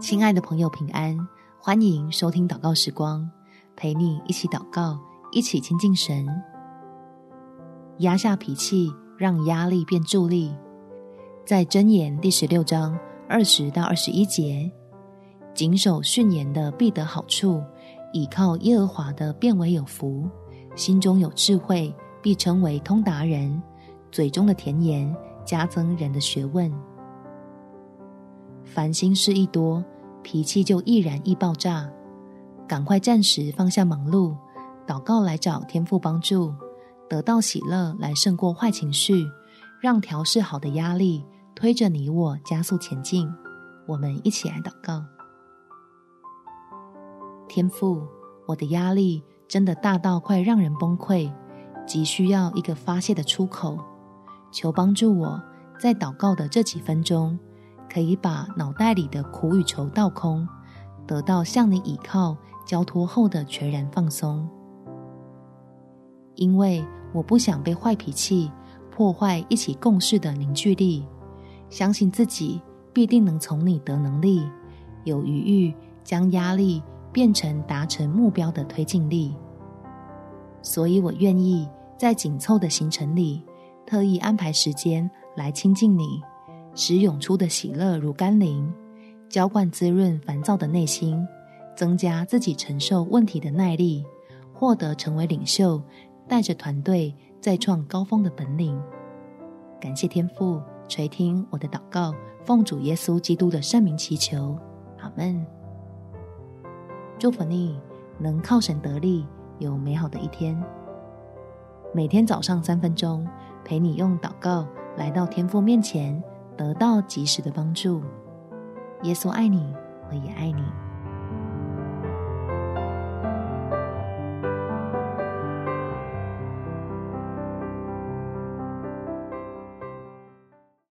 亲爱的朋友，平安！欢迎收听祷告时光，陪你一起祷告，一起亲近神。压下脾气，让压力变助力。在箴言第十六章二十到二十一节，谨守训言的必得好处，倚靠耶和华的变为有福。心中有智慧，必称为通达人；嘴中的甜言，加增人的学问。烦心事一多，脾气就易燃易爆炸，赶快暂时放下忙碌，祷告来找天父帮助，得到喜乐来胜过坏情绪，让调试好的压力推着你我加速前进。我们一起来祷告：天父，我的压力真的大到快让人崩溃，急需要一个发泄的出口，求帮助我在祷告的这几分钟。可以把脑袋里的苦与愁倒空，得到向你倚靠、交托后的全然放松。因为我不想被坏脾气破坏一起共事的凝聚力，相信自己必定能从你得能力，有余裕将压力变成达成目标的推进力。所以我愿意在紧凑的行程里，特意安排时间来亲近你。使涌出的喜乐如甘霖，浇灌滋润烦躁的内心，增加自己承受问题的耐力，获得成为领袖，带着团队再创高峰的本领。感谢天父垂听我的祷告，奉主耶稣基督的圣名祈求，阿门。祝福你能靠神得力，有美好的一天。每天早上三分钟，陪你用祷告来到天父面前。得到及时的帮助，耶稣爱你，我也爱你。